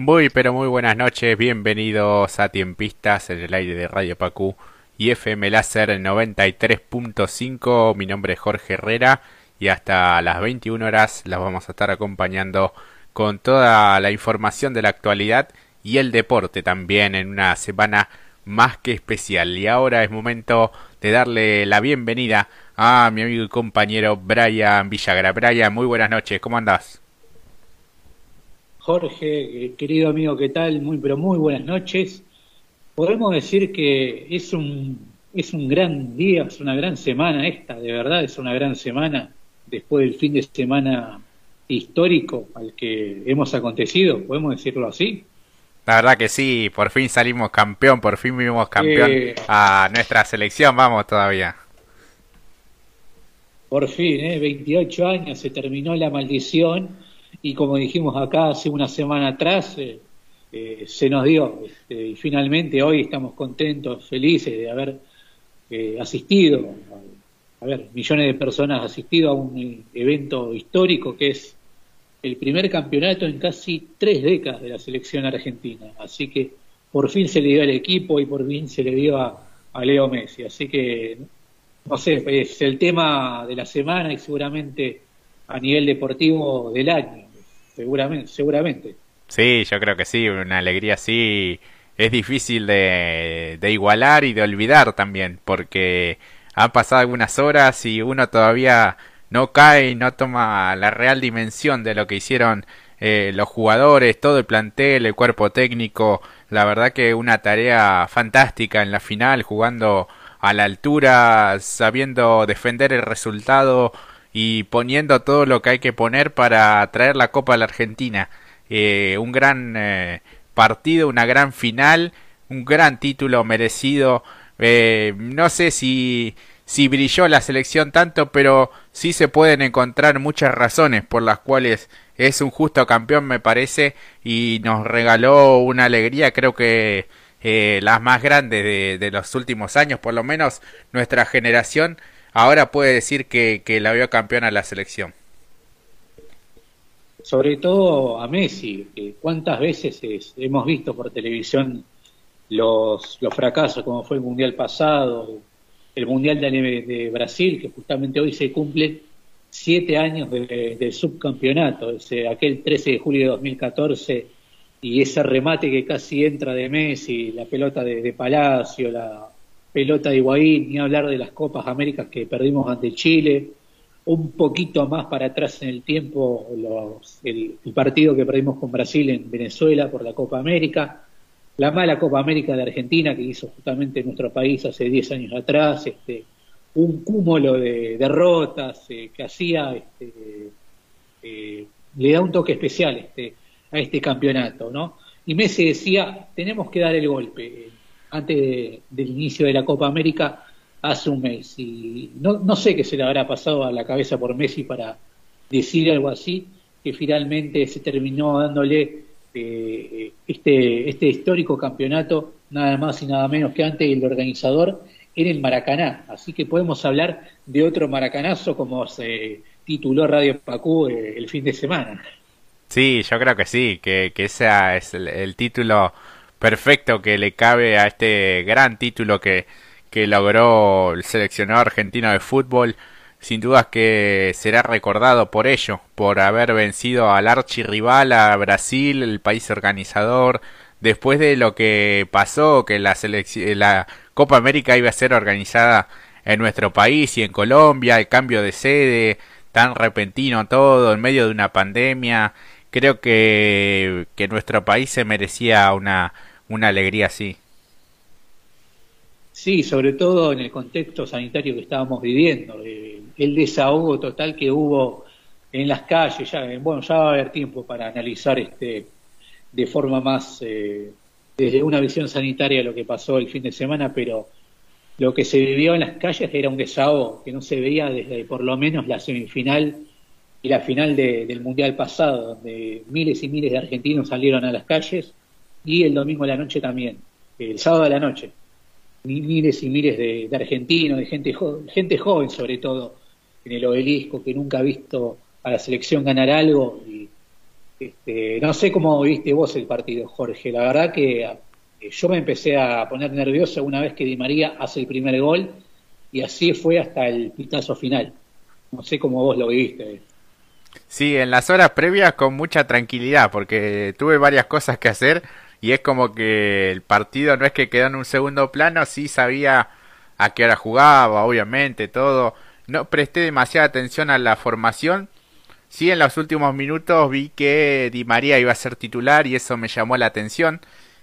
Muy pero muy buenas noches, bienvenidos a Tiempistas en el aire de Radio Pacú y FM Láser 93.5. Mi nombre es Jorge Herrera y hasta las 21 horas las vamos a estar acompañando con toda la información de la actualidad y el deporte también en una semana más que especial. Y ahora es momento de darle la bienvenida a mi amigo y compañero Brian Villagra. Brian, muy buenas noches, ¿cómo andás? Jorge, eh, querido amigo, ¿qué tal? Muy, pero muy buenas noches. Podemos decir que es un, es un gran día, es una gran semana esta, de verdad, es una gran semana después del fin de semana histórico al que hemos acontecido, podemos decirlo así. La verdad que sí, por fin salimos campeón, por fin vimos campeón eh, a nuestra selección, vamos todavía. Por fin, ¿eh? 28 años, se terminó la maldición y como dijimos acá hace una semana atrás, eh, eh, se nos dio. Este, y finalmente hoy estamos contentos, felices de haber eh, asistido, a, ver, millones de personas asistido a un evento histórico que es el primer campeonato en casi tres décadas de la selección argentina. Así que por fin se le dio al equipo y por fin se le dio a Leo Messi. Así que, no sé, es el tema de la semana y seguramente a nivel deportivo del año seguramente, seguramente. Sí, yo creo que sí, una alegría así es difícil de, de igualar y de olvidar también, porque han pasado algunas horas y uno todavía no cae y no toma la real dimensión de lo que hicieron eh, los jugadores, todo el plantel, el cuerpo técnico. La verdad que una tarea fantástica en la final, jugando a la altura, sabiendo defender el resultado y poniendo todo lo que hay que poner para traer la Copa a la Argentina. Eh, un gran eh, partido, una gran final, un gran título merecido. Eh, no sé si, si brilló la selección tanto, pero sí se pueden encontrar muchas razones por las cuales es un justo campeón, me parece, y nos regaló una alegría, creo que las más grandes de, de los últimos años, por lo menos nuestra generación ahora puede decir que, que la vio campeona la selección. Sobre todo a Messi, cuántas veces hemos visto por televisión los, los fracasos, como fue el Mundial pasado, el Mundial de, Brasil, que justamente hoy se cumple siete años del subcampeonato, ese, aquel 13 de julio de 2014, y ese remate que casi entra de Messi, la pelota de, de Palacio, la, pelota de Higuaín, ni hablar de las Copas Américas que perdimos ante Chile, un poquito más para atrás en el tiempo el, partido que perdimos con Brasil en Venezuela por la Copa América, la mala Copa América de Argentina que hizo justamente nuestro país hace 10 años atrás, este, un cúmulo de derrotas eh, que hacía, este, eh, le da un toque especial este, a este campeonato, ¿no? Y Messi decía, tenemos que dar el golpe, antes del inicio de la Copa América hace un mes. Y no, no sé qué se le habrá pasado a la cabeza por Messi para decir algo así, que finalmente se terminó dándole eh, este, este histórico campeonato, nada más y nada menos que antes el organizador, en el Maracaná. Así que podemos hablar de otro maracanazo como se tituló Radio Pacú eh, el fin de semana. Sí, yo creo que sí, que, que ese es el título perfecto que le cabe a este gran título que, que logró el seleccionado argentino de fútbol. Sin dudas que será recordado por ello, por haber vencido al archirrival a Brasil, el país organizador, después de lo que pasó, que la, la Copa América iba a ser organizada en nuestro país y en Colombia, el cambio de sede, tan repentino todo, en medio de una pandemia, creo que, que nuestro país se merecía una, una alegría así. Sí, sobre todo en el contexto sanitario que estábamos viviendo, eh, el desahogo total que hubo en las calles, ya, bueno, ya va a haber tiempo para analizar este de forma más eh, desde una visión sanitaria lo que pasó el fin de semana, pero lo que se vivió en las calles era un desahogo que no se veía desde por lo menos la semifinal y la final del Mundial pasado, donde miles y miles de argentinos salieron a las calles y el domingo a la noche también, el sábado a la noche. Miles y miles de, argentinos, de gente, gente joven sobre todo, en el obelisco, que nunca ha visto a la selección ganar algo y, Este, no sé cómo viste vos el partido, Jorge. La verdad que eh, yo me empecé a poner nervioso una vez que Di María hace el primer gol y así fue hasta el pitazo final. No sé cómo vos lo viste. Sí, en las horas previas con mucha tranquilidad porque tuve varias cosas que hacer y es como que el partido no es que quedó en un segundo plano, sí sabía a qué hora jugaba, obviamente, todo. No presté demasiada atención a la formación. Sí, en los últimos minutos vi que Di María iba a ser titular y eso me llamó la atención.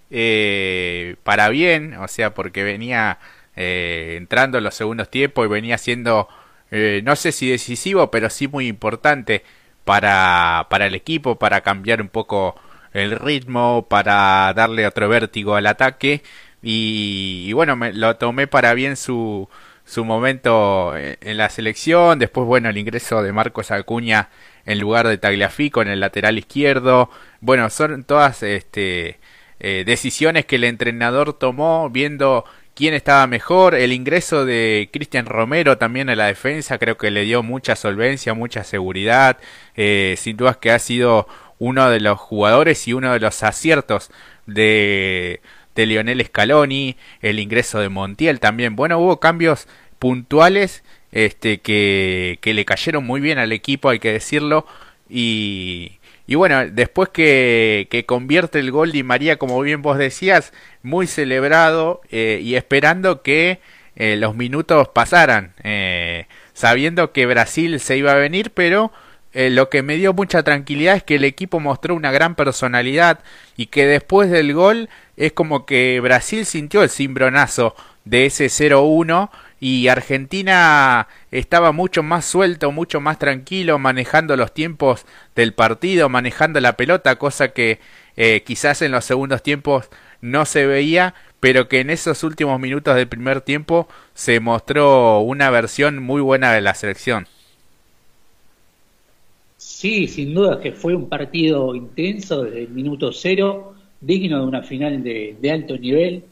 Eh, para bien, o sea, porque venía eh, entrando en los segundos tiempos y venía siendo, eh, no sé si decisivo, pero sí muy importante para, para el equipo, para cambiar un poco el ritmo, para darle otro vértigo al ataque. Y, bueno, me, lo tomé para bien su, su momento en la selección. Después, bueno, el ingreso de Marcos Acuña en lugar de Tagliafico en el lateral izquierdo. Bueno, son todas este, eh, decisiones que el entrenador tomó viendo quién estaba mejor. El ingreso de Cristian Romero también en la defensa creo que le dio mucha solvencia, mucha seguridad. Eh, sin dudas que ha sido uno de los jugadores y uno de los aciertos de, de Lionel Scaloni, el ingreso de Montiel también. Bueno, hubo cambios puntuales este, que, que le cayeron muy bien al equipo, hay que decirlo. Y, y bueno, después que, que, convierte el gol de María, como bien vos decías, muy celebrado eh, y esperando que eh, los minutos pasaran, eh, sabiendo que Brasil se iba a venir, pero eh, lo que me dio mucha tranquilidad es que el equipo mostró una gran personalidad y que después del gol es como que Brasil sintió el cimbronazo de ese 0-1 y Argentina estaba mucho más suelto, mucho más tranquilo, manejando los tiempos del partido, manejando la pelota, cosa que eh, quizás en los segundos tiempos no se veía, pero que en esos últimos minutos del primer tiempo se mostró una versión muy buena de la selección. Sí, sin duda que fue un partido intenso desde el minuto cero, digno de una final de, alto nivel.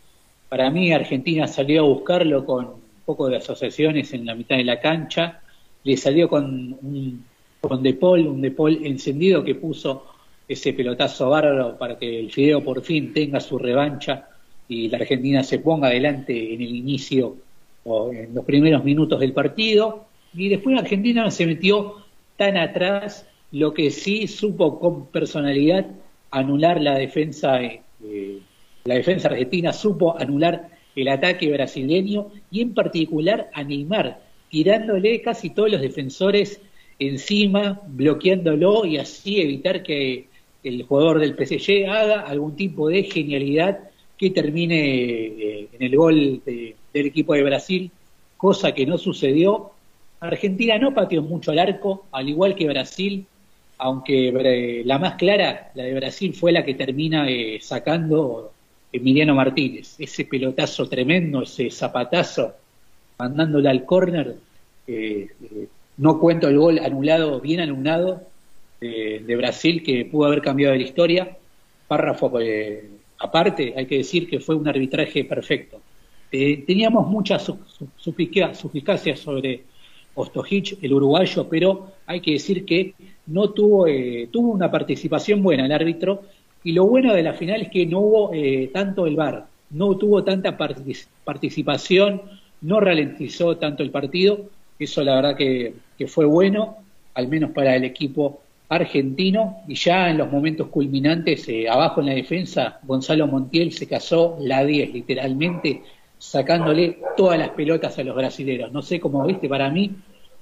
Para mí Argentina salió a buscarlo con un poco de asociaciones en la mitad de la cancha, le salió con un con De un De Paul encendido que puso ese pelotazo bárbaro para que el Fideo por fin tenga su revancha y la Argentina se ponga adelante en el inicio o en los primeros minutos del partido. Y después Argentina se metió tan atrás, lo que sí supo con personalidad anular la defensa, eh, la defensa argentina supo anular el ataque brasileño y en particular a Neymar, tirándole casi todos los defensores encima, bloqueándolo y así evitar que el jugador del PSG haga algún tipo de genialidad que termine eh, en el gol del equipo de Brasil, cosa que no sucedió. Argentina no pateó mucho al arco, al igual que Brasil, aunque eh, la más clara, la de Brasil, fue la que termina eh, sacando Emiliano Martínez. Ese pelotazo tremendo, ese zapatazo, mandándole al córner. Eh, no cuento el gol anulado, bien anulado, de Brasil, que pudo haber cambiado la historia. Párrafo aparte, hay que decir que fue un arbitraje perfecto. teníamos muchas suspicacias sobre Ostojic, el uruguayo, pero hay que decir que no tuvo, eh, tuvo una participación buena el árbitro. Y lo bueno de la final es que no hubo eh, tanto el VAR, no tuvo tanta participación, no ralentizó tanto el partido, eso la verdad que, fue bueno, al menos para el equipo argentino, y ya en los momentos culminantes, eh, abajo en la defensa, Gonzalo Montiel se casó la 10, literalmente, sacándole todas las pelotas a los brasileños. No sé cómo viste, para mí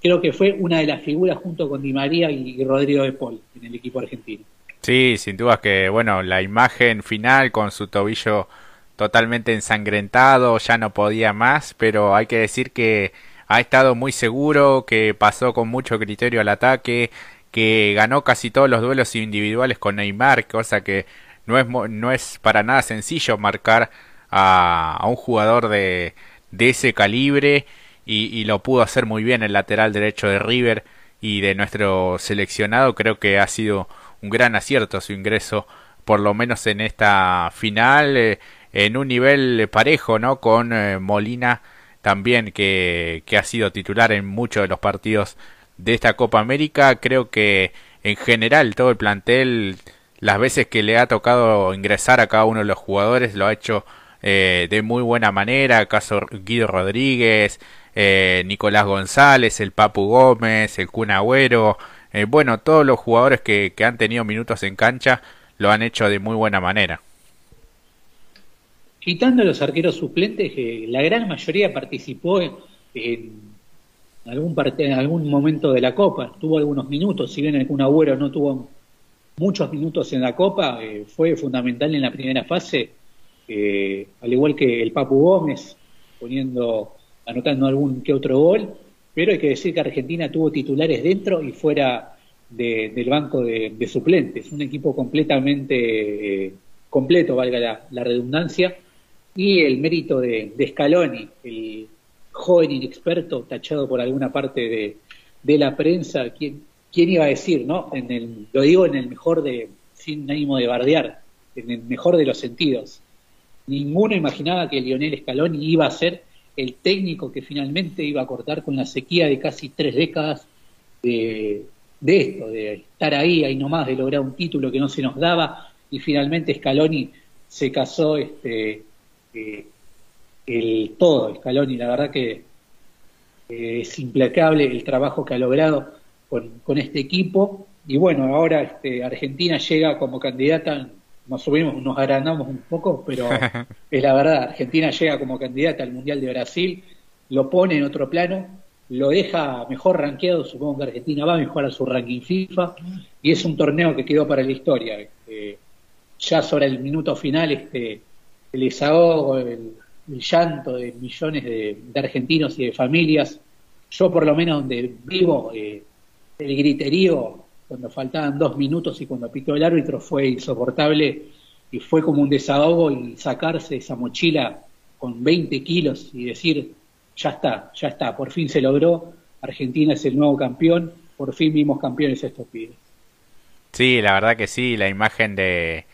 creo que fue una de las figuras junto con Di María y Rodrigo de Paul en el equipo argentino. Sí, sin duda que, bueno, la imagen final con su tobillo totalmente ensangrentado, ya no podía más, pero hay que decir que ha estado muy seguro, que pasó con mucho criterio al ataque, que ganó casi todos los duelos individuales con Neymar, cosa que no es, no es para nada sencillo marcar a, un jugador de, de ese calibre y, lo pudo hacer muy bien el lateral derecho de River y de nuestro seleccionado. Creo que ha sido un gran acierto su ingreso, por lo menos en esta final, eh, en un nivel parejo, ¿no? Con eh, Molina también, que, que ha sido titular en muchos de los partidos de esta Copa América. Creo que en general todo el plantel las veces que le ha tocado ingresar a cada uno de los jugadores lo ha hecho eh, de muy buena manera, caso Guido Rodríguez, eh, Nicolás González, el Papu Gómez, el Kun Agüero, eh, bueno, todos los jugadores que, que han tenido minutos en cancha lo han hecho de muy buena manera. Quitando los arqueros suplentes, la gran mayoría participó en, algún en algún momento de la Copa, tuvo algunos minutos, si bien el Kun Agüero no tuvo muchos minutos en la Copa, fue fundamental en la primera fase eh, al igual que el Papu Gómez, poniendo, anotando algún que otro gol, pero hay que decir que Argentina tuvo titulares dentro y fuera del banco de, suplentes, un equipo completamente eh, completo, valga la, redundancia, y el mérito de, Scaloni, el joven inexperto tachado por alguna parte de, la prensa, ¿quién, ¿quién, iba a decir, no? En el, lo digo en el mejor de, sin ánimo de bardear, en el mejor de los sentidos. Ninguno imaginaba que Lionel Scaloni iba a ser el técnico que finalmente iba a cortar con la sequía de casi tres décadas de, esto, de estar ahí, ahí nomás, de lograr un título que no se nos daba, y finalmente Scaloni se casó este, eh, el todo, Scaloni, la verdad que eh, es implacable el trabajo que ha logrado con, con este equipo, y bueno, ahora este, Argentina llega como candidata nos subimos, nos agrandamos un poco, pero es la verdad, Argentina llega como candidata al Mundial de Brasil, lo pone en otro plano, lo deja mejor rankeado, supongo que Argentina va a mejorar su ranking FIFA, y es un torneo que quedó para la historia. Eh, ya sobre el minuto final, este, el desahogo, el, llanto de millones de, argentinos y de familias, yo por lo menos donde vivo, eh, el griterío cuando faltaban dos minutos y cuando pitó el árbitro fue insoportable y fue como un desahogo y sacarse esa mochila con 20 kilos y decir, ya está, ya está, por fin se logró, Argentina es el nuevo campeón, por fin vimos campeones estos pibes. Sí, la verdad que sí, la imagen de,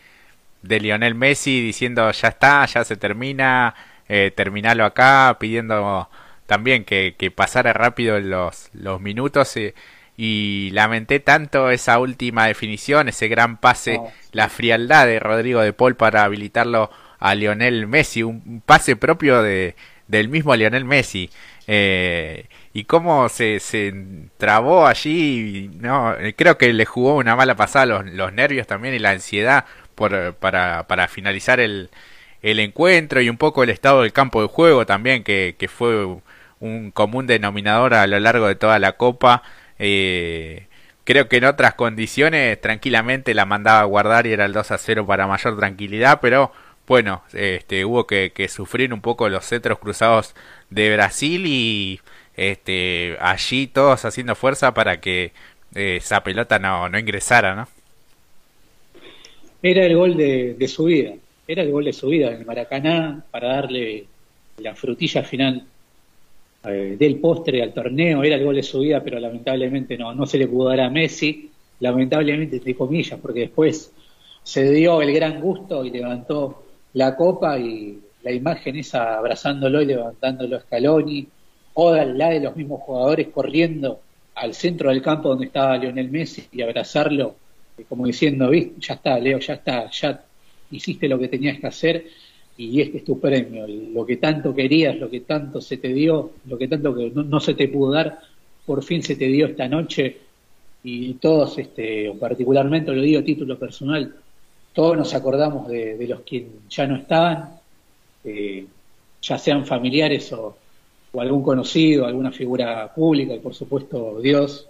de Lionel Messi diciendo ya está, ya se termina, eh, terminalo acá, pidiendo también que, que pasara rápido los, los minutos. Eh, y lamenté tanto esa última definición, ese gran pase, la frialdad de Rodrigo de Paul para habilitarlo a Lionel Messi, un pase propio de, del mismo Lionel Messi. Eh, y cómo se, se trabó allí, no, creo que le jugó una mala pasada los, los nervios también y la ansiedad por, para, para finalizar el, el encuentro y un poco el estado del campo de juego también, que, que fue un común denominador a lo largo de toda la copa. Eh, creo que en otras condiciones tranquilamente la mandaba a guardar y era el 2 a 0 para mayor tranquilidad, pero bueno, este, hubo que, sufrir un poco los cetros cruzados de Brasil y este, allí todos haciendo fuerza para que eh, esa pelota no, no ingresara, ¿no? Era el gol de, de su vida, era el gol de su vida en el Maracaná para darle la frutilla final eh, del postre al torneo, era el gol de su vida, pero lamentablemente no, no se le pudo dar a Messi, lamentablemente entre comillas, porque después se dio el gran gusto y levantó la copa y la imagen esa abrazándolo y levantándolo Scaloni, o la de los mismos jugadores corriendo al centro del campo donde estaba Lionel Messi y abrazarlo, eh, como diciendo, ya está, Leo, ya está, ya hiciste lo que tenías que hacer y este es tu premio, lo que tanto querías, lo que tanto se te dio, lo que tanto que no, se te pudo dar, por fin se te dio esta noche. Y todos, este, particularmente lo digo a título personal, todos nos acordamos de, los que ya no estaban, eh, ya sean familiares o, algún conocido, alguna figura pública y por supuesto Dios,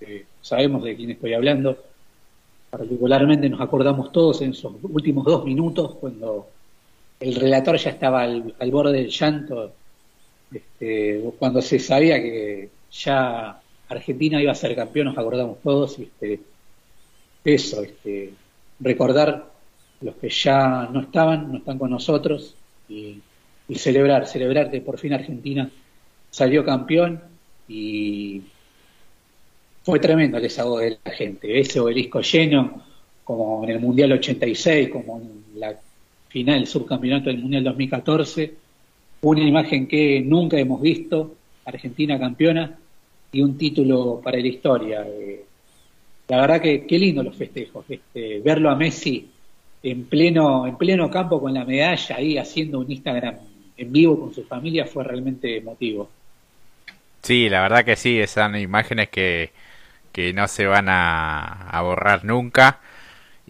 eh, sabemos de quién estoy hablando, particularmente nos acordamos todos en esos últimos dos minutos cuando el relator ya estaba al, borde del llanto este, cuando se sabía que ya Argentina iba a ser campeón, nos acordamos todos, este, eso, este, recordar los que ya no estaban, no están con nosotros y, celebrar, celebrar que por fin Argentina salió campeón y fue tremendo el desahogo de la gente, ese obelisco lleno, como en el Mundial 86, como en la final, subcampeonato del Mundial 2014, una imagen que nunca hemos visto, Argentina campeona, y un título para la historia. Eh, la verdad que qué lindo los festejos, este, verlo a Messi en pleno, en pleno campo con la medalla ahí haciendo un Instagram en vivo con su familia fue realmente emotivo. Sí, la verdad que sí, son imágenes que, que no se van a, a borrar nunca.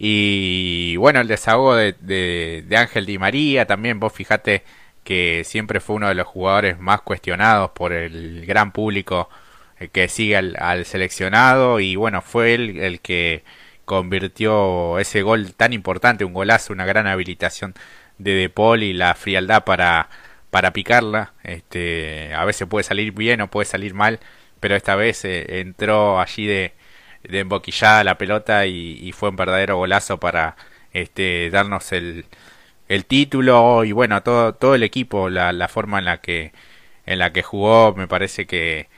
Y bueno, el desahogo de, de, Ángel Di María también, vos fijate que siempre fue uno de los jugadores más cuestionados por el gran público eh, que sigue al, seleccionado y bueno, fue él el que convirtió ese gol tan importante, un golazo, una gran habilitación de De Paul y la frialdad para, para picarla. Este, a veces puede salir bien o puede salir mal, pero esta vez eh, entró allí de, de emboquillada la pelota y, fue un verdadero golazo para este, darnos el, el título. Y bueno todo todo el equipo la, la forma en la que en la que jugó me parece que,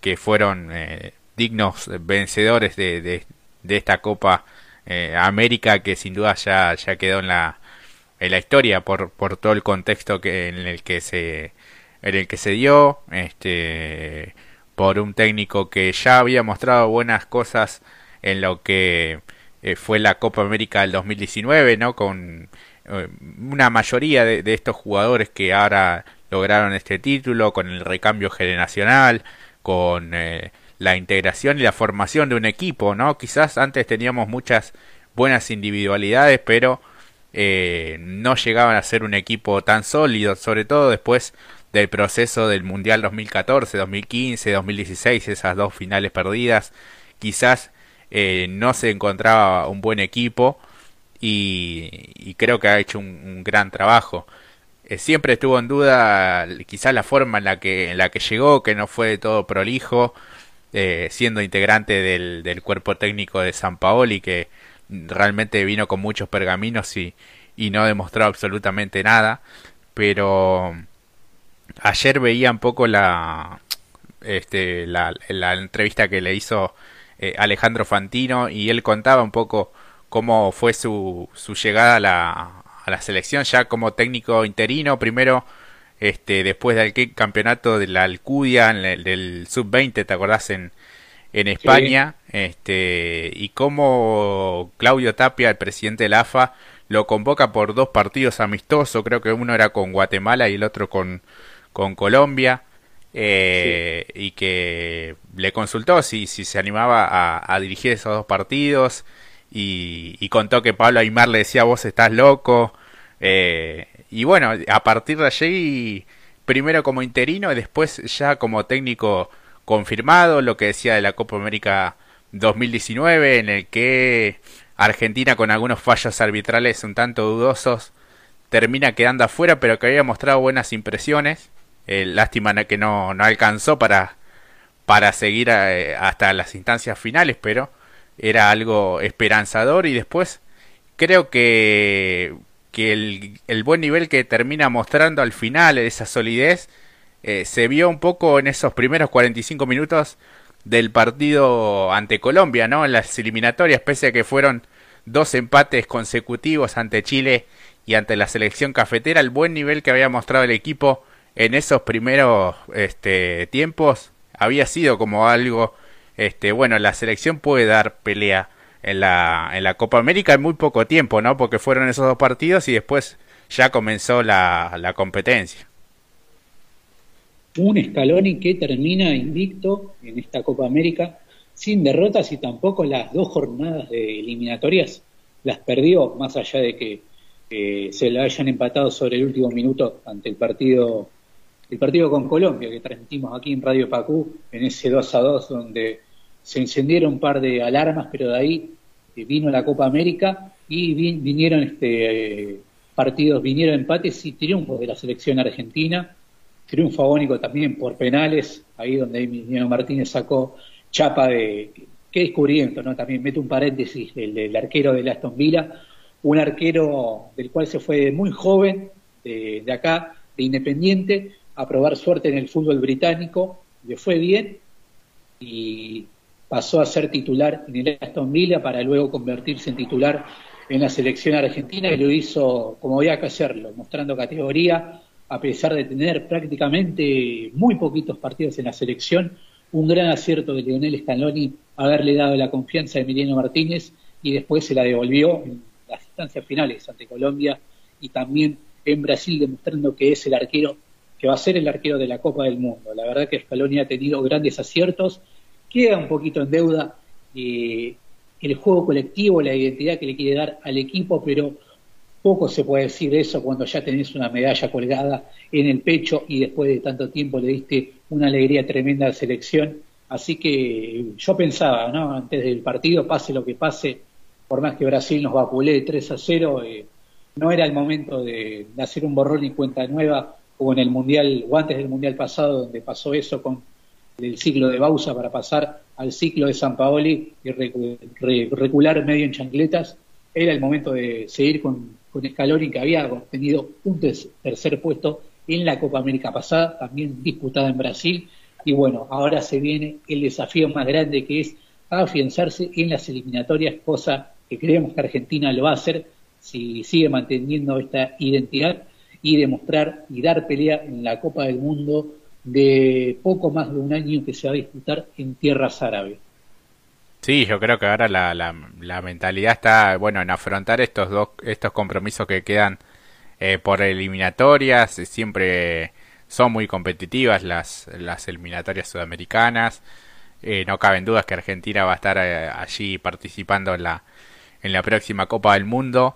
que fueron eh, dignos vencedores de, de, esta Copa eh, América que sin duda ya, ya quedó en la en la historia por, por todo el contexto que en el que se en el que se dio este por un técnico que ya había mostrado buenas cosas en lo que eh, fue la Copa América del 2019, ¿no? Con eh, una mayoría de, estos jugadores que ahora lograron este título, con el recambio generacional, con eh, la integración y la formación de un equipo, ¿no? Quizás antes teníamos muchas buenas individualidades, pero no llegaban a ser un equipo tan sólido, sobre todo después del proceso del Mundial 2014, 2015, 2016, esas dos finales perdidas, quizás eh, no se encontraba un buen equipo y, creo que ha hecho un, gran trabajo. Eh, siempre estuvo en duda quizás la forma en la que, en la que llegó, que no fue de todo prolijo, eh, siendo integrante del, del, cuerpo técnico de San Paoli, que realmente vino con muchos pergaminos y, y no demostró absolutamente nada, pero ayer veía un poco la, este, la, la entrevista que le hizo eh, Alejandro Fantino y él contaba un poco cómo fue su, su llegada a la, a la selección ya como técnico interino, primero este, después del campeonato de la Alcudia, del sub-20, ¿te acordás? En, en España, este, y cómo Claudio Tapia, el presidente de la AFA, lo convoca por dos partidos amistosos, creo que uno era con Guatemala y el otro con, con Colombia eh, y que le consultó si, si se animaba a, dirigir esos dos partidos y, contó que Pablo Aymar le decía vos estás loco eh, y bueno a partir de allí primero como interino y después ya como técnico confirmado lo que decía de la Copa América 2019 en el que Argentina con algunos fallos arbitrales un tanto dudosos termina quedando afuera pero que había mostrado buenas impresiones eh, lástima que no, no alcanzó para, para seguir eh, hasta las instancias finales, pero era algo esperanzador y después creo que, que el, el buen nivel que termina mostrando al final, esa solidez, eh, se vio un poco en esos primeros 45 minutos del partido ante Colombia, ¿no? En las eliminatorias, pese a que fueron dos empates consecutivos ante Chile y ante la selección cafetera, el buen nivel que había mostrado el equipo en esos primeros este, tiempos había sido como algo, este, bueno, la selección puede dar pelea en la, en la Copa América en muy poco tiempo, ¿no? Porque fueron esos dos partidos y después ya comenzó la, la competencia. Un Scaloni que termina invicto en esta Copa América sin derrotas y tampoco las dos jornadas de eliminatorias las perdió, más allá de que eh, se le hayan empatado sobre el último minuto ante el partido el partido con Colombia que transmitimos aquí en Radio Pacú, en ese 2 a 2 donde se encendieron un par de alarmas, pero de ahí eh, vino la Copa América y vinieron este eh, partidos, vinieron empates y triunfos de la selección argentina, triunfo agónico también por penales, ahí donde Emiliano Martínez sacó chapa de qué descubrimiento, ¿no? También meto un paréntesis, el, arquero de Aston Villa, un arquero del cual se fue muy joven, de acá, de Independiente, a probar suerte en el fútbol británico, le fue bien y pasó a ser titular en el Aston Villa para luego convertirse en titular en la selección argentina y lo hizo como había que hacerlo, mostrando categoría a pesar de tener prácticamente muy poquitos partidos en la selección, un gran acierto de Lionel Scaloni haberle dado la confianza a Emiliano Martínez y después se la devolvió en las instancias finales ante Colombia y también en Brasil demostrando que es el arquero que va a ser el arquero de la Copa del Mundo. La verdad que Scaloni ha tenido grandes aciertos, queda un poquito en deuda eh, el juego colectivo, la identidad que le quiere dar al equipo, pero poco se puede decir de eso cuando ya tenés una medalla colgada en el pecho y después de tanto tiempo le diste una alegría tremenda a la selección. Así que yo pensaba, ¿no? Antes del partido, pase lo que pase, por más que Brasil nos vapule 3 a 0, eh, no era el momento de, hacer un borrón y cuenta nueva como en el Mundial o antes del Mundial pasado, donde pasó eso con el ciclo de Bausa para pasar al ciclo de San Paoli y recular medio en chancletas. Era el momento de seguir con, con Scaloni, que había obtenido un tercer puesto en la Copa América pasada, también disputada en Brasil. Y bueno, ahora se viene el desafío más grande que es afianzarse en las eliminatorias, cosa que creemos que Argentina lo va a hacer si sigue manteniendo esta identidad y demostrar y dar pelea en la Copa del Mundo de poco más de un año que se va a disputar en tierras árabes. Sí, yo creo que ahora la, la, mentalidad está, bueno, en afrontar estos dos, estos compromisos que quedan eh, por eliminatorias, siempre son muy competitivas las, las eliminatorias sudamericanas, eh, no caben dudas que Argentina va a estar eh, allí participando en la, en la próxima Copa del Mundo.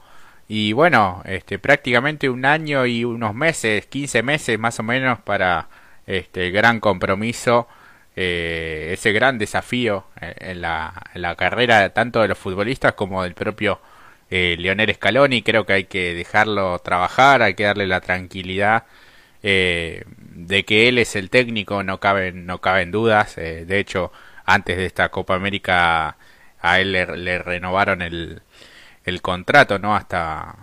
Y bueno, este, prácticamente un año y unos meses, 15 meses más o menos para este gran compromiso, eh, ese gran desafío eh, en la, la, carrera tanto de los futbolistas como del propio eh, Leonel Scaloni. Creo que hay que dejarlo trabajar, hay que darle la tranquilidad eh, de que él es el técnico, no caben, no caben dudas. de hecho, antes de esta Copa América a él le, renovaron el, el contrato, ¿no? Hasta,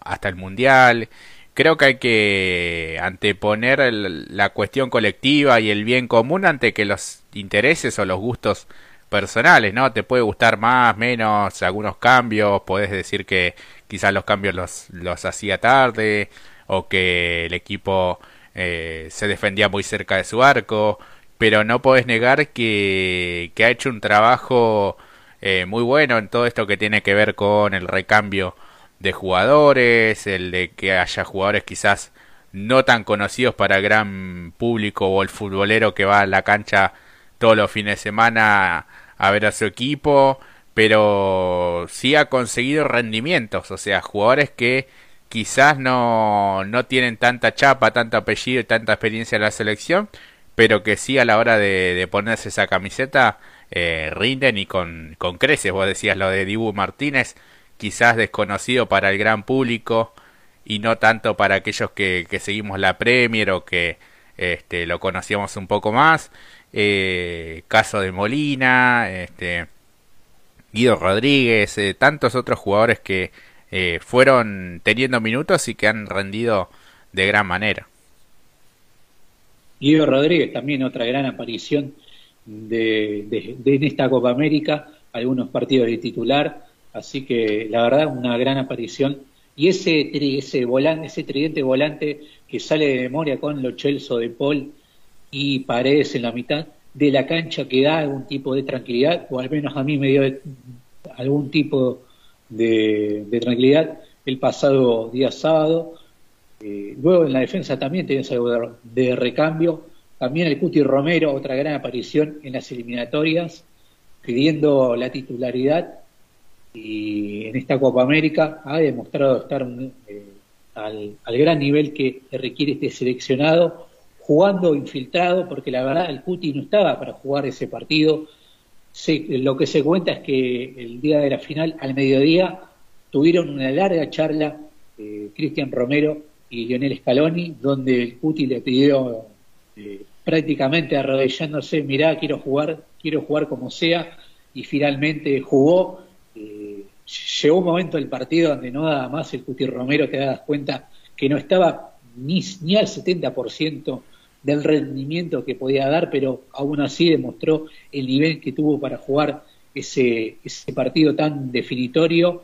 hasta el Mundial creo que hay que anteponer la cuestión colectiva y el bien común ante que los intereses o los gustos personales, ¿no? Te puede gustar más, menos, algunos cambios, puedes decir que quizás los cambios los, los hacía tarde o que el equipo eh, se defendía muy cerca de su arco, pero no puedes negar que, que ha hecho un trabajo eh, muy bueno en todo esto que tiene que ver con el recambio de jugadores, el de que haya jugadores quizás no tan conocidos para el gran público o el futbolero que va a la cancha todos los fines de semana a ver a su equipo, pero sí ha conseguido rendimientos, o sea, jugadores que quizás no, no tienen tanta chapa, tanto apellido y tanta experiencia en la selección, pero que sí a la hora de, ponerse esa camiseta eh, rinden y con, con creces. Vos decías lo de Dibu Martínez, quizás desconocido para el gran público y no tanto para aquellos que, seguimos la Premier o que este, lo conocíamos un poco más. Eh, caso de Molina, este, Guido Rodríguez, eh, tantos otros jugadores que eh, fueron teniendo minutos y que han rendido de gran manera. Guido Rodríguez también otra gran aparición de, de esta Copa América, algunos partidos de titular, Así que la verdad, una gran aparición. Y ese, ese, volante, ese tridente volante que sale de memoria con Lo Chelso de Paul y Paredes en la mitad de la cancha que da algún tipo de tranquilidad, o al menos a mí me dio algún tipo de, tranquilidad el pasado día sábado. Eh, luego en la defensa también tenés algo de, de, recambio. También el Cuti Romero, otra gran aparición en las eliminatorias, pidiendo la titularidad y en esta Copa América ha demostrado estar eh, al, gran nivel que requiere este seleccionado, jugando infiltrado, porque la verdad el Cuti no estaba para jugar ese partido. lo que se cuenta es que el día de la final, al mediodía, tuvieron una larga charla eh, Cristian Romero y Lionel Scaloni, donde el Cuti le pidió eh, prácticamente arrodillándose, mirá, quiero jugar, quiero jugar como sea, y finalmente jugó eh, llegó un momento del partido donde no daba más el Cuti Romero, te das cuenta que no estaba ni, ni al 70% del rendimiento que podía dar, pero aún así demostró el nivel que tuvo para jugar ese, ese partido tan definitorio.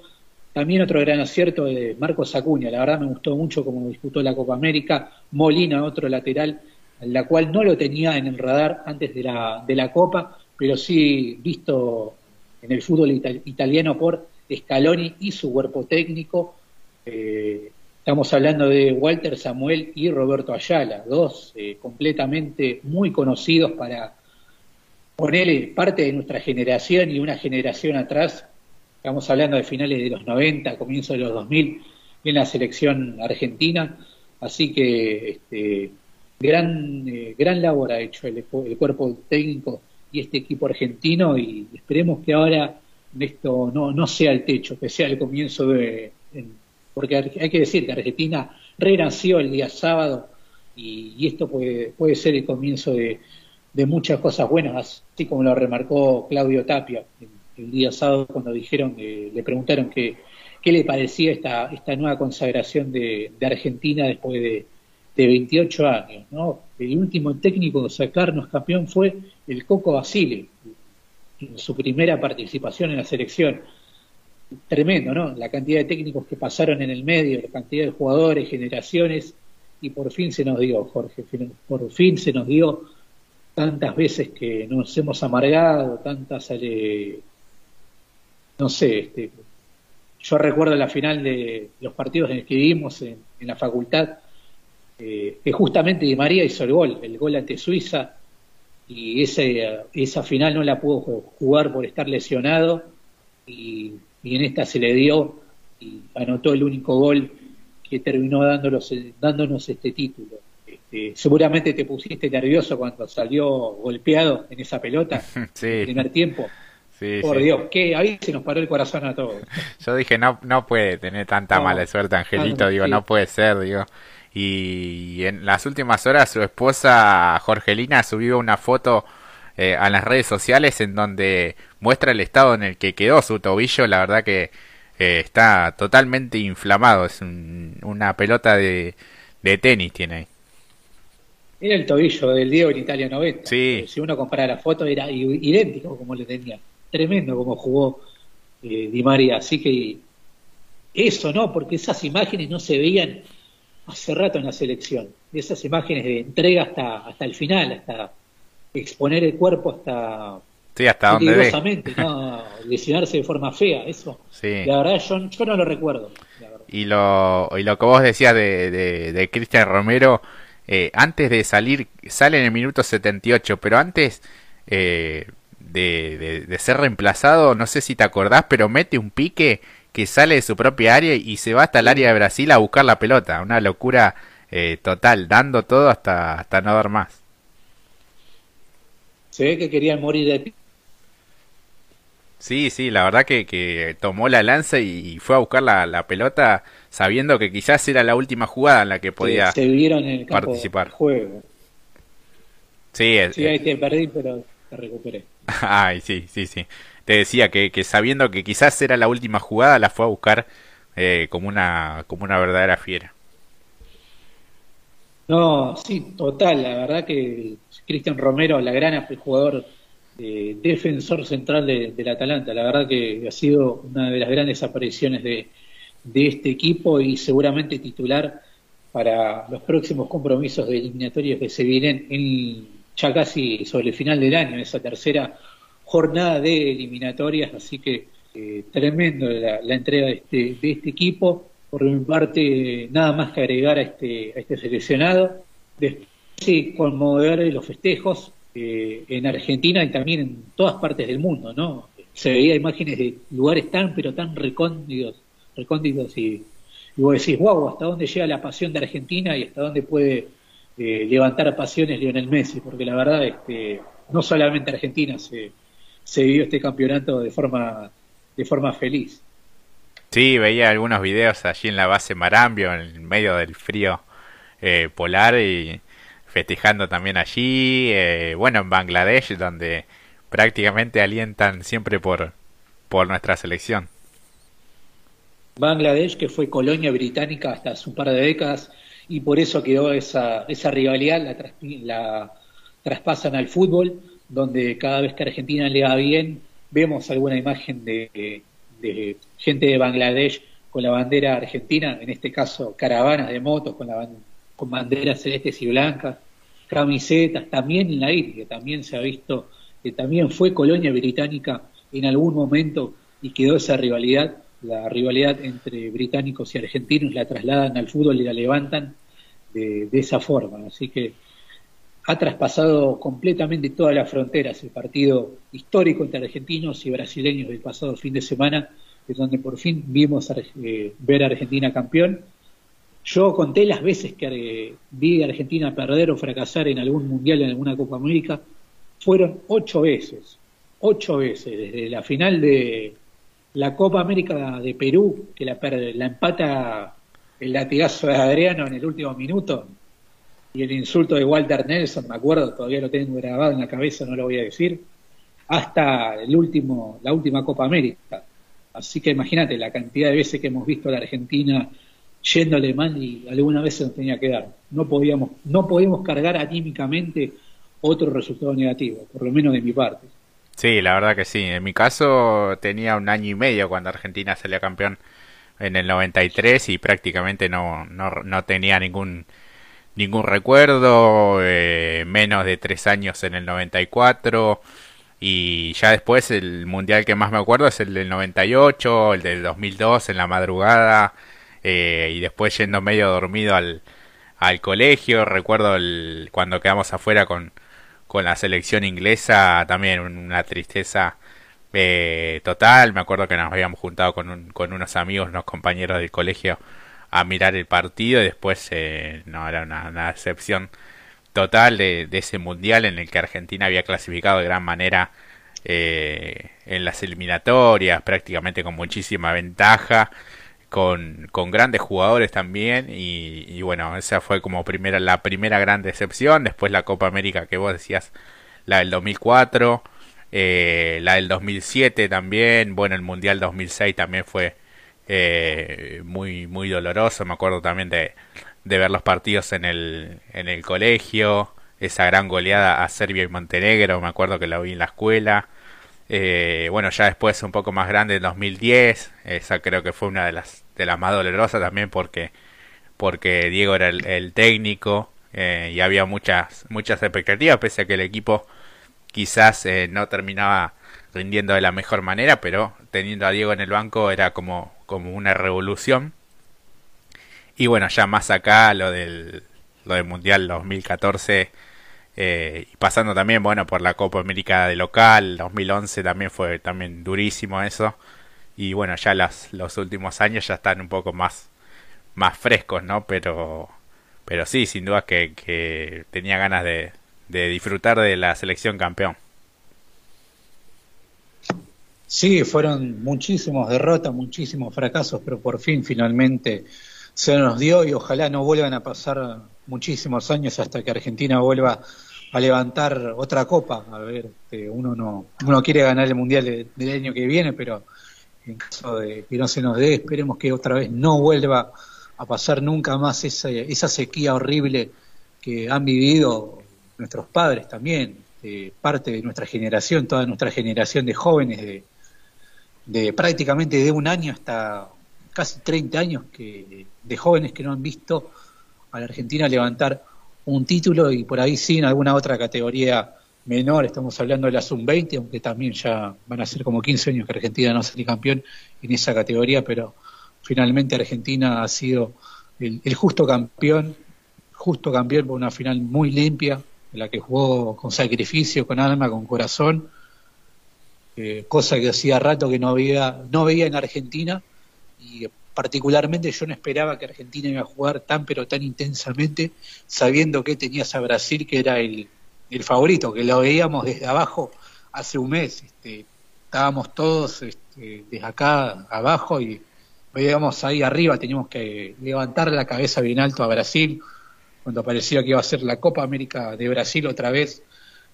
También otro gran acierto de Marcos Acuña, la verdad me gustó mucho como disputó la Copa América. Molina, otro lateral la cual no lo tenía en el radar antes de la, de la Copa, pero sí visto en el fútbol italiano por Scaloni y su cuerpo técnico. Eh, estamos hablando de Walter Samuel y Roberto Ayala, dos eh, completamente muy conocidos para ponerle parte de nuestra generación y una generación atrás. Estamos hablando de finales de los 90, comienzos de los 2000 en la selección argentina. Así que este, gran, eh, gran labor ha hecho el, cuerpo técnico y este equipo argentino y esperemos que ahora esto no, no sea el techo, que sea el comienzo de... porque hay que decir que Argentina renació el día sábado y, esto puede, puede ser el comienzo de, de, muchas cosas buenas, así como lo remarcó Claudio Tapia el, día sábado cuando dijeron, que le preguntaron qué le parecía esta, esta nueva consagración de Argentina después de, de 28 años. ¿no? El último técnico de sacarnos campeón fue el Coco Basile, en su primera participación en la selección. Tremendo, ¿no? La cantidad de técnicos que pasaron en el medio, la cantidad de jugadores, generaciones, y por fin se nos dio, Jorge, por fin se nos dio tantas veces que nos hemos amargado, tantas, eh, no sé, este, yo recuerdo la final de los partidos en que vivimos en la facultad, eh, que justamente Di María hizo el gol, el gol ante Suiza, y ese, esa final no la pudo jugar por estar lesionado, y, en esta se le dio y anotó el único gol que terminó dándonos, dándonos este título. Este, seguramente te pusiste nervioso cuando salió golpeado en esa pelota en el primer tiempo. Por Dios, que ahí se nos paró el corazón a todos. Yo dije, no, no puede tener tanta mala suerte, Angelito, digo, no puede ser, digo. Y en las últimas horas su esposa Jorgelina subió una foto eh, a las redes sociales en donde muestra el estado en el que quedó su tobillo. La verdad que eh, está totalmente inflamado. Es una pelota de, de tenis tiene ahí. Era el tobillo del Diego en Italia 90. Sí. Si uno compara la foto, era idéntico como le tenía. Tremendo como jugó eh, Di María. Así que eso, ¿no? Porque esas imágenes no se veían hace rato en la selección. esas imágenes de entrega hasta, hasta el final, hasta exponer el cuerpo hasta Sí, hasta donde ¿no? lesionarse de forma fea, eso. Sí. La verdad, yo, yo no lo recuerdo. Y lo, y lo que vos decías de, de, Cristian Romero, eh, antes de salir, sale en el minuto 78, pero antes eh, de, de, ser reemplazado, no sé si te acordás, pero mete un pique que sale de su propia área y se va hasta el área de Brasil a buscar la pelota. Una locura eh, total, dando todo hasta, hasta no dar más. Se ve que querían morir de Sí, sí, la verdad que, que tomó la lanza y, fue a buscar la, pelota sabiendo que quizás era la última jugada en la que podía se, vieron en el participar. Juego. Sí, sí ahí te perdí, pero te recuperé. Ay, sí, sí, sí te decía que, sabiendo que quizás era la última jugada, la fue a buscar eh, como, una, como una verdadera fiera. No, sí, total. La verdad que Cristian Romero, la gran jugador, eh, defensor central de, del Atalanta, la verdad que ha sido una de las grandes apariciones de, de este equipo y seguramente titular para los próximos compromisos de eliminatorios que se vienen en, ya casi sobre el final del año, esa tercera jornada de eliminatorias, así que eh, tremendo la, entrega de este, de este equipo. Por mi parte, nada más que agregar a este, a este seleccionado. Después, sí, conmover los festejos eh, en Argentina y también en todas partes del mundo, ¿no? Se veía imágenes de lugares tan, pero tan recónditos, recónditos y, y vos decís, wow, ¿hasta dónde llega la pasión de Argentina y hasta dónde puede eh, levantar pasiones Lionel Messi? Porque la verdad, este, no solamente Argentina se se vivió este campeonato de forma, de forma feliz. Sí, veía algunos videos allí en la base Marambio, en medio del frío eh, polar y festejando también allí, eh, bueno, en Bangladesh, donde prácticamente alientan siempre por, por nuestra selección. Bangladesh, que fue colonia británica hasta hace un par de décadas, y por eso quedó esa, esa rivalidad, la, la traspasan al fútbol, donde cada vez que Argentina le va bien, vemos alguna imagen de, gente de Bangladesh con la bandera argentina, en este caso caravanas de motos con, la, con banderas celestes y blancas. camisetas, también en la isla, que también se ha visto, que también fue colonia británica en algún momento y quedó esa rivalidad, la rivalidad entre británicos y argentinos, la trasladan al fútbol y la levantan de, esa forma. Así que ha traspasado completamente todas las fronteras el partido histórico entre argentinos y brasileños del pasado fin de semana, es donde por fin vimos eh, ver a Argentina campeón. Yo conté las veces que eh, vi a Argentina perder o fracasar en algún mundial, en alguna Copa América, fueron ocho veces, ocho veces, desde la final de la Copa América de Perú, que la, la empata el latigazo de Adriano en el último minuto y el insulto de Walter Nelson, me acuerdo, todavía lo tengo grabado en la cabeza, no lo voy a decir, hasta el último, la última Copa América. Así que imagínate la cantidad de veces que hemos visto a la Argentina yéndole mal y alguna vez se nos tenía que dar. No podíamos, no podíamos cargar anímicamente otro resultado negativo, por lo menos de mi parte. Sí, la verdad que sí. En mi caso tenía un año y medio cuando Argentina salía campeón en el 93 y prácticamente no, no, no tenía ningún ningún recuerdo, eh, menos de tres años en el 94 y ya después el mundial que más me acuerdo es el del 98, el del 2002 en la madrugada eh, y después yendo medio dormido al, al colegio, recuerdo el, cuando quedamos afuera con, con la selección inglesa, también una tristeza eh, total, me acuerdo que nos habíamos juntado con, con unos amigos, unos compañeros del colegio a mirar el partido y después eh, no era una, excepción total de, ese mundial en el que Argentina había clasificado de gran manera eh, en las eliminatorias, prácticamente con muchísima ventaja, con, con grandes jugadores también y, y, bueno, esa fue como primera, la primera gran decepción, después la Copa América que vos decías, la del 2004 eh, la del 2007 también, bueno, el Mundial 2006 también fue eh, muy, muy doloroso, me acuerdo también de, de ver los partidos en el, en el colegio, esa gran goleada a Serbia y Montenegro, me acuerdo que la vi en la escuela. Eh, bueno, ya después un poco más grande en 2010, esa creo que fue una de las, de las más dolorosas también porque, porque Diego era el, técnico eh, y había muchas, muchas expectativas, pese a que el equipo quizás eh, no terminaba rindiendo de la mejor manera, pero teniendo a Diego en el banco era como, como una revolución. Y bueno, ya más acá lo del, lo del Mundial 2014 eh, y pasando también, bueno, por la Copa América de local, 2011 también fue también durísimo eso. Y bueno, ya las, los últimos años ya están un poco más, más frescos, ¿no? Pero, pero sí, sin duda que, que tenía ganas de, de disfrutar de la selección campeón. Sí, fueron muchísimos derrotas, muchísimos fracasos, pero por fin finalmente se nos dio y ojalá no vuelvan a pasar muchísimos años hasta que Argentina vuelva a levantar otra copa. A ver, este, uno no uno quiere ganar el mundial del año que viene, pero en caso de que no se nos dé, esperemos que otra vez no vuelva a pasar nunca más esa, esa sequía horrible que han vivido nuestros padres también, parte de nuestra generación, toda nuestra generación de jóvenes, de, de prácticamente de un año hasta casi 30 años que, de jóvenes que no han visto a la Argentina levantar un título y por ahí sí en alguna otra categoría menor, estamos hablando de la sub-20, aunque también ya van a ser como 15 años que Argentina no sale campeón en esa categoría, pero finalmente Argentina ha sido el, el justo campeón, justo campeón por una final muy limpia, en la que jugó con sacrificio, con alma, con corazón, cosa que hacía rato que no veía, no veía en Argentina y particularmente yo no esperaba que Argentina iba a jugar tan pero tan intensamente sabiendo que tenías a Brasil que era el, el favorito, que lo veíamos desde abajo hace un mes, este, estábamos todos este, desde acá abajo y veíamos ahí arriba, teníamos que levantar la cabeza bien alto a Brasil, cuando parecía que iba a ser la Copa América de Brasil otra vez.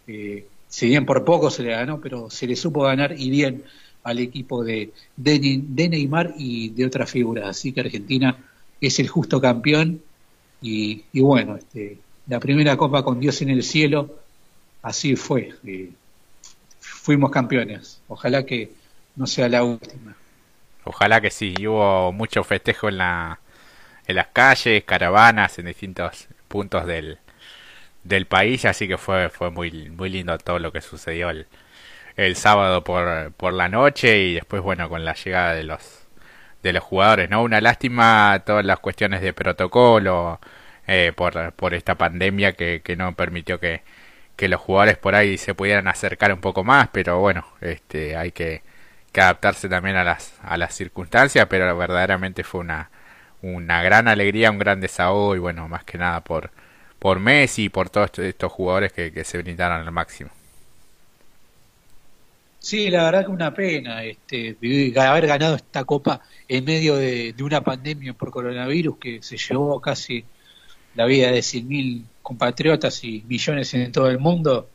Eh, si bien por poco se le ganó, pero se le supo ganar y bien al equipo de, Neymar y de otras figuras. Así que Argentina es el justo campeón y, bueno, este, la primera copa con Dios en el cielo, así fue. Eh, fuimos campeones. Ojalá que no sea la última. Ojalá que sí. hubo mucho festejo en la en las calles, caravanas en distintos puntos del, del país, así que fue, fue muy, muy lindo todo lo que sucedió el, el sábado por, por la noche y después, bueno, con la llegada de los, de los jugadores, ¿no? Una lástima todas las cuestiones de protocolo eh, por, por esta pandemia que, que no permitió que, que los jugadores por ahí se pudieran acercar un poco más, pero bueno, este, hay que, que adaptarse también a las, a las circunstancias, pero verdaderamente fue una, una gran alegría, un gran desahogo y bueno, más que nada por, por Messi y por todos estos jugadores que, que se brindaron al máximo. Sí, la verdad que una pena este, haber ganado esta copa en medio de, una pandemia por coronavirus que se llevó casi la vida de 100.000 compatriotas y millones en todo el mundo,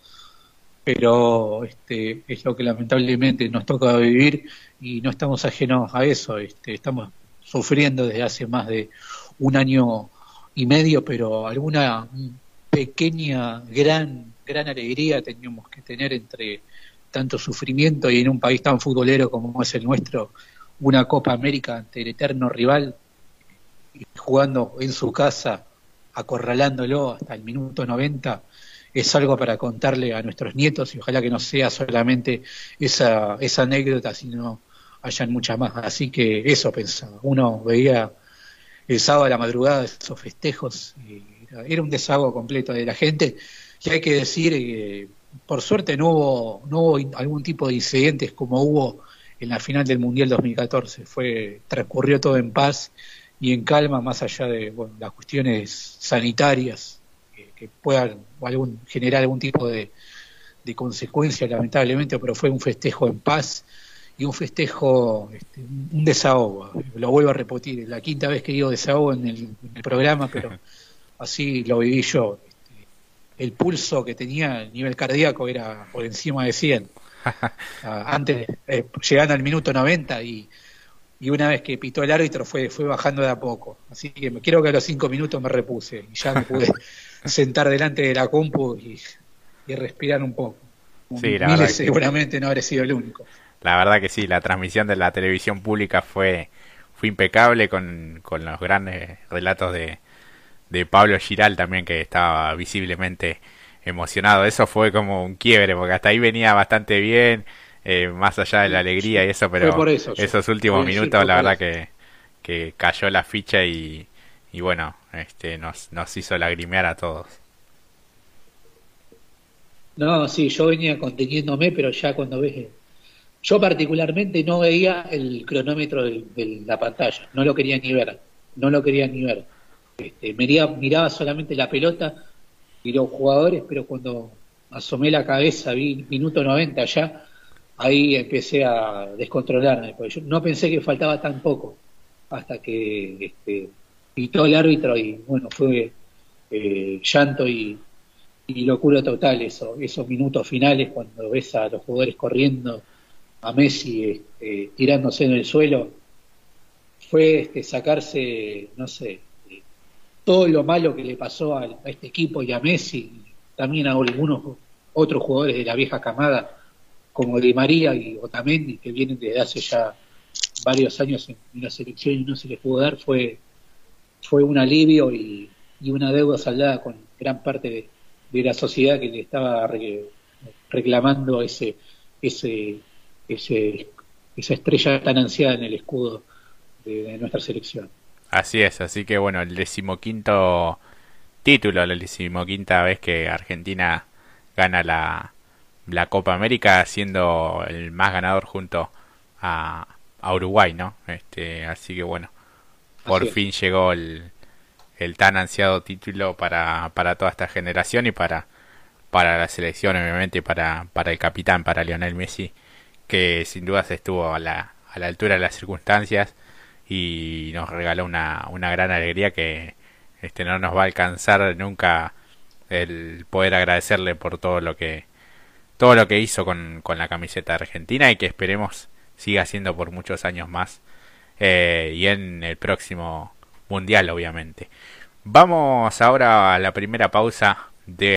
pero este, es lo que lamentablemente nos toca vivir y no estamos ajenos a eso, este, estamos sufriendo desde hace más de un año y medio, pero alguna pequeña, gran, gran alegría teníamos que tener entre tanto sufrimiento y en un país tan futbolero como es el nuestro, una Copa América ante el eterno rival, y jugando en su casa, acorralándolo hasta el minuto 90, es algo para contarle a nuestros nietos y ojalá que no sea solamente esa, esa anécdota, sino hayan muchas más. Así que eso pensaba. Uno veía el sábado a la madrugada esos festejos, y era, un desahogo completo de la gente. Y hay que decir que por suerte no hubo, no hubo algún tipo de incidentes como hubo en la final del Mundial 2014. Fue, transcurrió todo en paz y en calma, más allá de las cuestiones sanitarias que, puedan algún, generar algún tipo de, de consecuencia, lamentablemente, pero fue un festejo en paz y un festejo, este, un desahogo. Lo vuelvo a repetir, la quinta vez que digo desahogo en el, en el programa, pero así lo viví yo el pulso que tenía, el nivel cardíaco era por encima de 100. Ah, antes, eh, llegando al minuto 90 y, y una vez que pitó el árbitro fue, fue bajando de a poco. Así que me quiero que a los cinco minutos me repuse y ya me pude sentar delante de la compu y, respirar un poco. Sí, la verdad seguramente no habré sido el único. La verdad que sí, la transmisión de la televisión pública fue, fue impecable con, con los grandes relatos de, de Pablo Giral también que estaba visiblemente emocionado. Eso fue como un quiebre porque hasta ahí venía bastante bien, eh, más allá de la alegría y eso, pero esos últimos minutos la verdad que, que cayó la ficha y, y bueno, este nos, nos hizo lagrimear a todos. No, sí, yo venía conteniéndome, pero ya cuando ves... Yo particularmente no veía el cronómetro de la pantalla, no lo quería ni ver, no lo quería ni ver. Este, miraba, solamente la pelota y los jugadores, pero cuando asomé la cabeza, vi minuto 90 ya, ahí empecé a descontrolarme, porque yo no pensé que faltaba tan poco, hasta que este, pitó el árbitro y bueno, fue eh, llanto y, locura total eso, esos minutos finales cuando ves a los jugadores corriendo, a Messi este, tirándose en el suelo, fue este, sacarse, no sé, todo lo malo que le pasó a, este equipo y a Messi, también a algunos otros jugadores de la vieja camada, como Di María y Otamendi, que vienen desde hace ya varios años en, la selección y no se les pudo dar, fue, fue un alivio y, una deuda saldada con gran parte de, la sociedad que le estaba reclamando ese, ese, ese, esa estrella tan ansiada en el escudo de nuestra selección. Así es, así que bueno, el decimoquinto título, la decimoquinta vez que Argentina gana la, la Copa América, siendo el más ganador junto a, a Uruguay, ¿no? Este, así que bueno, por fin llegó el, el tan ansiado título para, para toda esta generación y para, para la selección, obviamente, para, para el capitán, para Lionel Messi, que sin dudas estuvo a la, a la altura de las circunstancias y nos regaló una, una gran alegría que este no nos va a alcanzar nunca el poder agradecerle por todo lo que todo lo que hizo con, con la camiseta argentina y que esperemos siga siendo por muchos años más eh, y en el próximo mundial obviamente. Vamos ahora a la primera pausa de